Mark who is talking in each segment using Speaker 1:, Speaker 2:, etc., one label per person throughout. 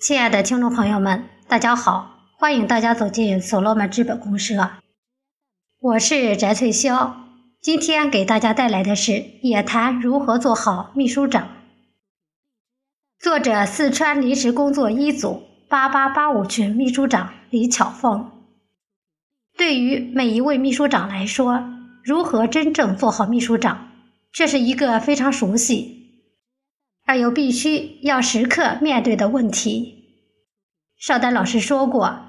Speaker 1: 亲爱的听众朋友们，大家好，欢迎大家走进所罗门资本公社。我是翟翠霄，今天给大家带来的是也谈如何做好秘书长。作者：四川临时工作一组八八八五群秘书长李巧凤。对于每一位秘书长来说，如何真正做好秘书长，这是一个非常熟悉。而又必须要时刻面对的问题。邵丹老师说过，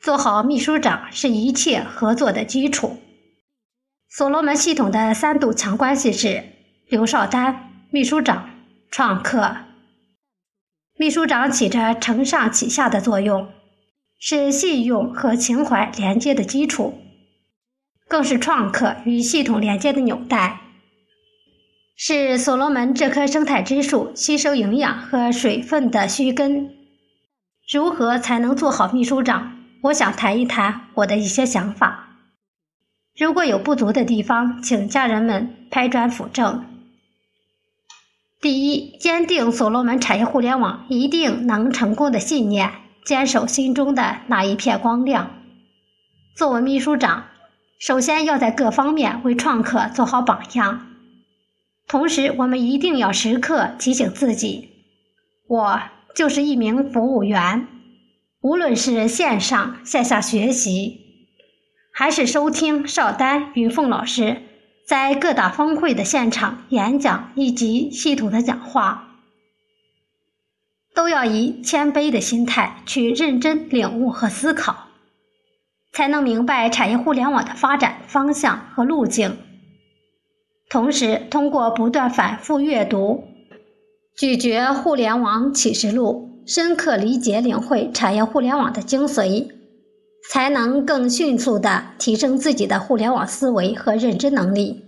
Speaker 1: 做好秘书长是一切合作的基础。所罗门系统的三堵墙关系是：刘少丹、秘书长、创客。秘书长起着承上启下的作用，是信用和情怀连接的基础，更是创客与系统连接的纽带。是所罗门这棵生态之树吸收营养和水分的须根。如何才能做好秘书长？我想谈一谈我的一些想法。如果有不足的地方，请家人们拍砖辅正。第一，坚定所罗门产业互联网一定能成功的信念，坚守心中的那一片光亮。作为秘书长，首先要在各方面为创客做好榜样。同时，我们一定要时刻提醒自己，我就是一名服务员。无论是线上线下学习，还是收听邵丹、云凤老师在各大峰会的现场演讲以及系统的讲话，都要以谦卑的心态去认真领悟和思考，才能明白产业互联网的发展方向和路径。同时，通过不断反复阅读、咀嚼《互联网启示录》，深刻理解领会产业互联网的精髓，才能更迅速地提升自己的互联网思维和认知能力，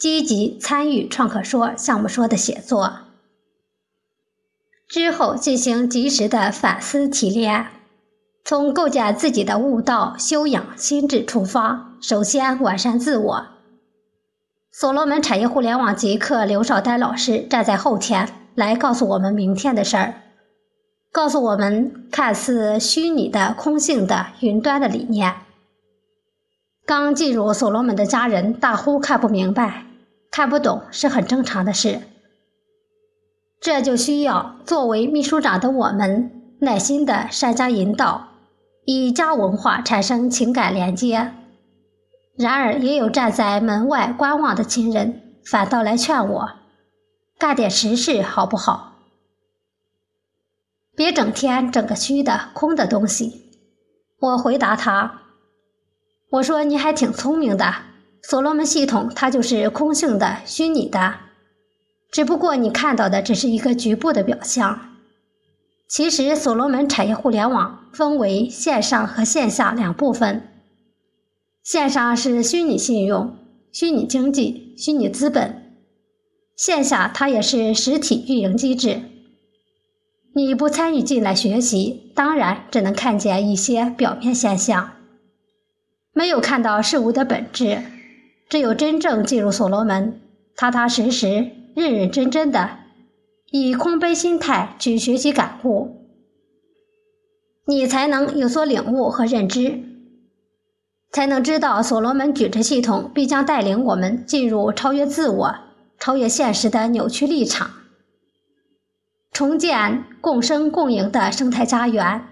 Speaker 1: 积极参与创客说、项目说的写作。之后进行及时的反思提炼，从构建自己的悟道、修养心智出发，首先完善自我。所罗门产业互联网极客刘少丹老师站在后天来告诉我们明天的事儿，告诉我们看似虚拟的空性的云端的理念。刚进入所罗门的家人大呼看不明白、看不懂是很正常的事，这就需要作为秘书长的我们耐心的善加引导，以家文化产生情感连接。然而，也有站在门外观望的亲人，反倒来劝我干点实事，好不好？别整天整个虚的、空的东西。我回答他：“我说你还挺聪明的，所罗门系统它就是空性的、虚拟的，只不过你看到的只是一个局部的表象。其实，所罗门产业互联网分为线上和线下两部分。”线上是虚拟信用、虚拟经济、虚拟资本，线下它也是实体运营机制。你不参与进来学习，当然只能看见一些表面现象，没有看到事物的本质。只有真正进入所罗门，踏踏实实、认认真真的，以空杯心态去学习感悟，你才能有所领悟和认知。才能知道，所罗门矩阵系统必将带领我们进入超越自我、超越现实的扭曲立场，重建共生共赢的生态家园。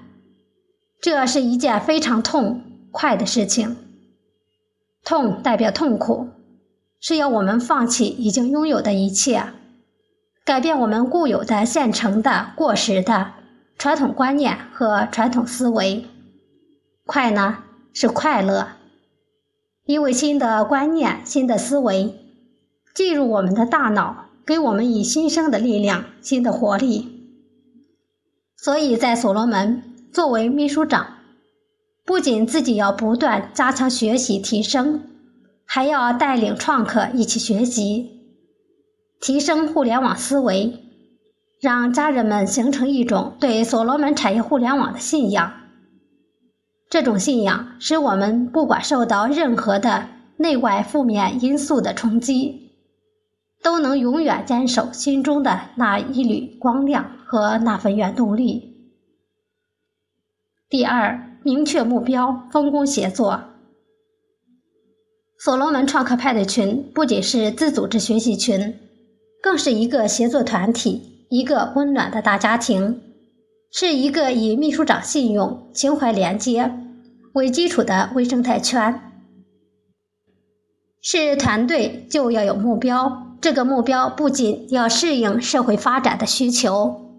Speaker 1: 这是一件非常痛快的事情。痛代表痛苦，是要我们放弃已经拥有的一切，改变我们固有的、现成的、过时的传统观念和传统思维。快呢？是快乐，因为新的观念、新的思维进入我们的大脑，给我们以新生的力量、新的活力。所以在所罗门作为秘书长，不仅自己要不断加强学习提升，还要带领创客一起学习，提升互联网思维，让家人们形成一种对所罗门产业互联网的信仰。这种信仰使我们不管受到任何的内外负面因素的冲击，都能永远坚守心中的那一缕光亮和那份原动力，第二，明确目标，分工协作。所罗门创客派的群不仅是自组织学习群，更是一个协作团体，一个温暖的大家庭，是一个以秘书长信用、情怀连接为基础的微生态圈。是团队就要有目标，这个目标不仅要适应社会发展的需求，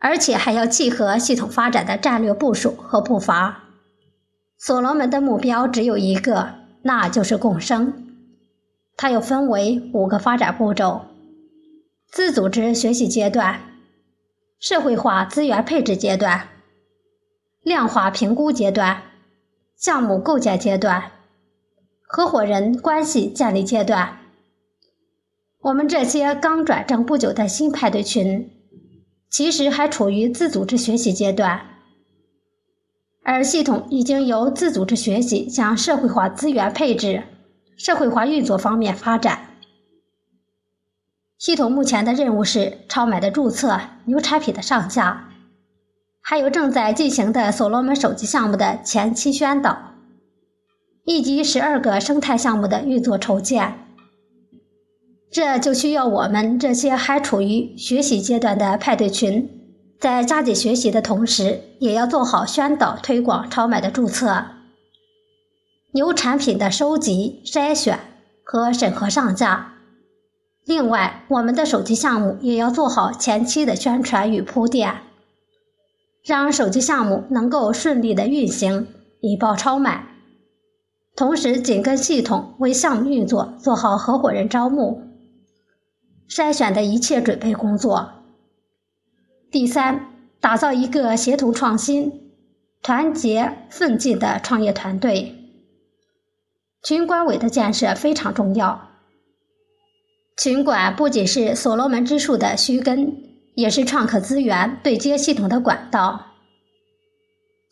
Speaker 1: 而且还要契合系统发展的战略部署和步伐。所罗门的目标只有一个。那就是共生，它又分为五个发展步骤：自组织学习阶段、社会化资源配置阶段、量化评估阶段、项目构建阶段、合伙人关系建立阶段。我们这些刚转正不久的新派对群，其实还处于自组织学习阶段。而系统已经由自组织学习向社会化资源配置、社会化运作方面发展。系统目前的任务是超买的注册、牛产品的上架，还有正在进行的所罗门手机项目的前期宣导，以及十二个生态项目的运作筹建。这就需要我们这些还处于学习阶段的派对群。在加紧学习的同时，也要做好宣导推广超买的注册、牛产品的收集、筛选和审核上架。另外，我们的手机项目也要做好前期的宣传与铺垫，让手机项目能够顺利的运行，引爆超买。同时，紧跟系统为项目运作做好合伙人招募、筛选的一切准备工作。第三，打造一个协同创新、团结奋进的创业团队。群管委的建设非常重要。群管不仅是所罗门之树的须根，也是创客资源对接系统的管道。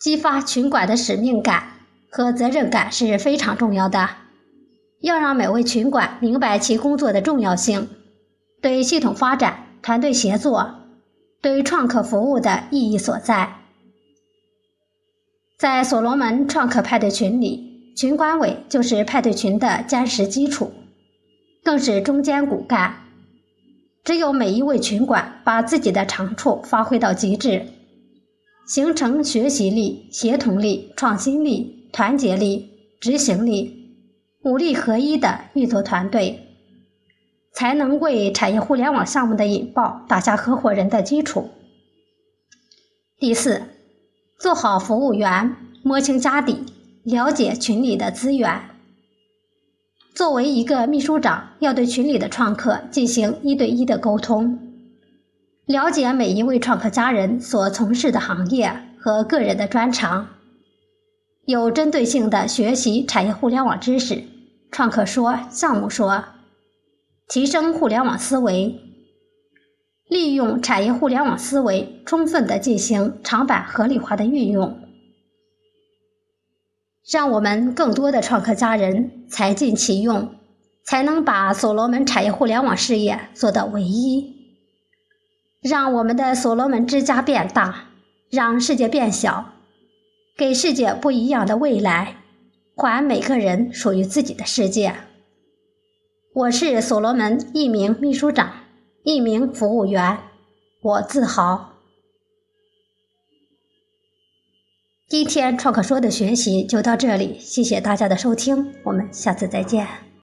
Speaker 1: 激发群管的使命感和责任感是非常重要的。要让每位群管明白其工作的重要性，对系统发展、团队协作。对创客服务的意义所在，在所罗门创客派对群里，群管委就是派对群的坚实基础，更是中坚骨干。只有每一位群管把自己的长处发挥到极致，形成学习力、协同力、创新力、团结力、执行力五力合一的运作团队。才能为产业互联网项目的引爆打下合伙人的基础。第四，做好服务员，摸清家底，了解群里的资源。作为一个秘书长，要对群里的创客进行一对一的沟通，了解每一位创客家人所从事的行业和个人的专长，有针对性的学习产业互联网知识。创客说，项目说。提升互联网思维，利用产业互联网思维，充分的进行长板合理化的运用，让我们更多的创客家人才尽其用，才能把所罗门产业互联网事业做到唯一，让我们的所罗门之家变大，让世界变小，给世界不一样的未来，还每个人属于自己的世界。我是所罗门一名秘书长，一名服务员，我自豪。今天创客说的学习就到这里，谢谢大家的收听，我们下次再见。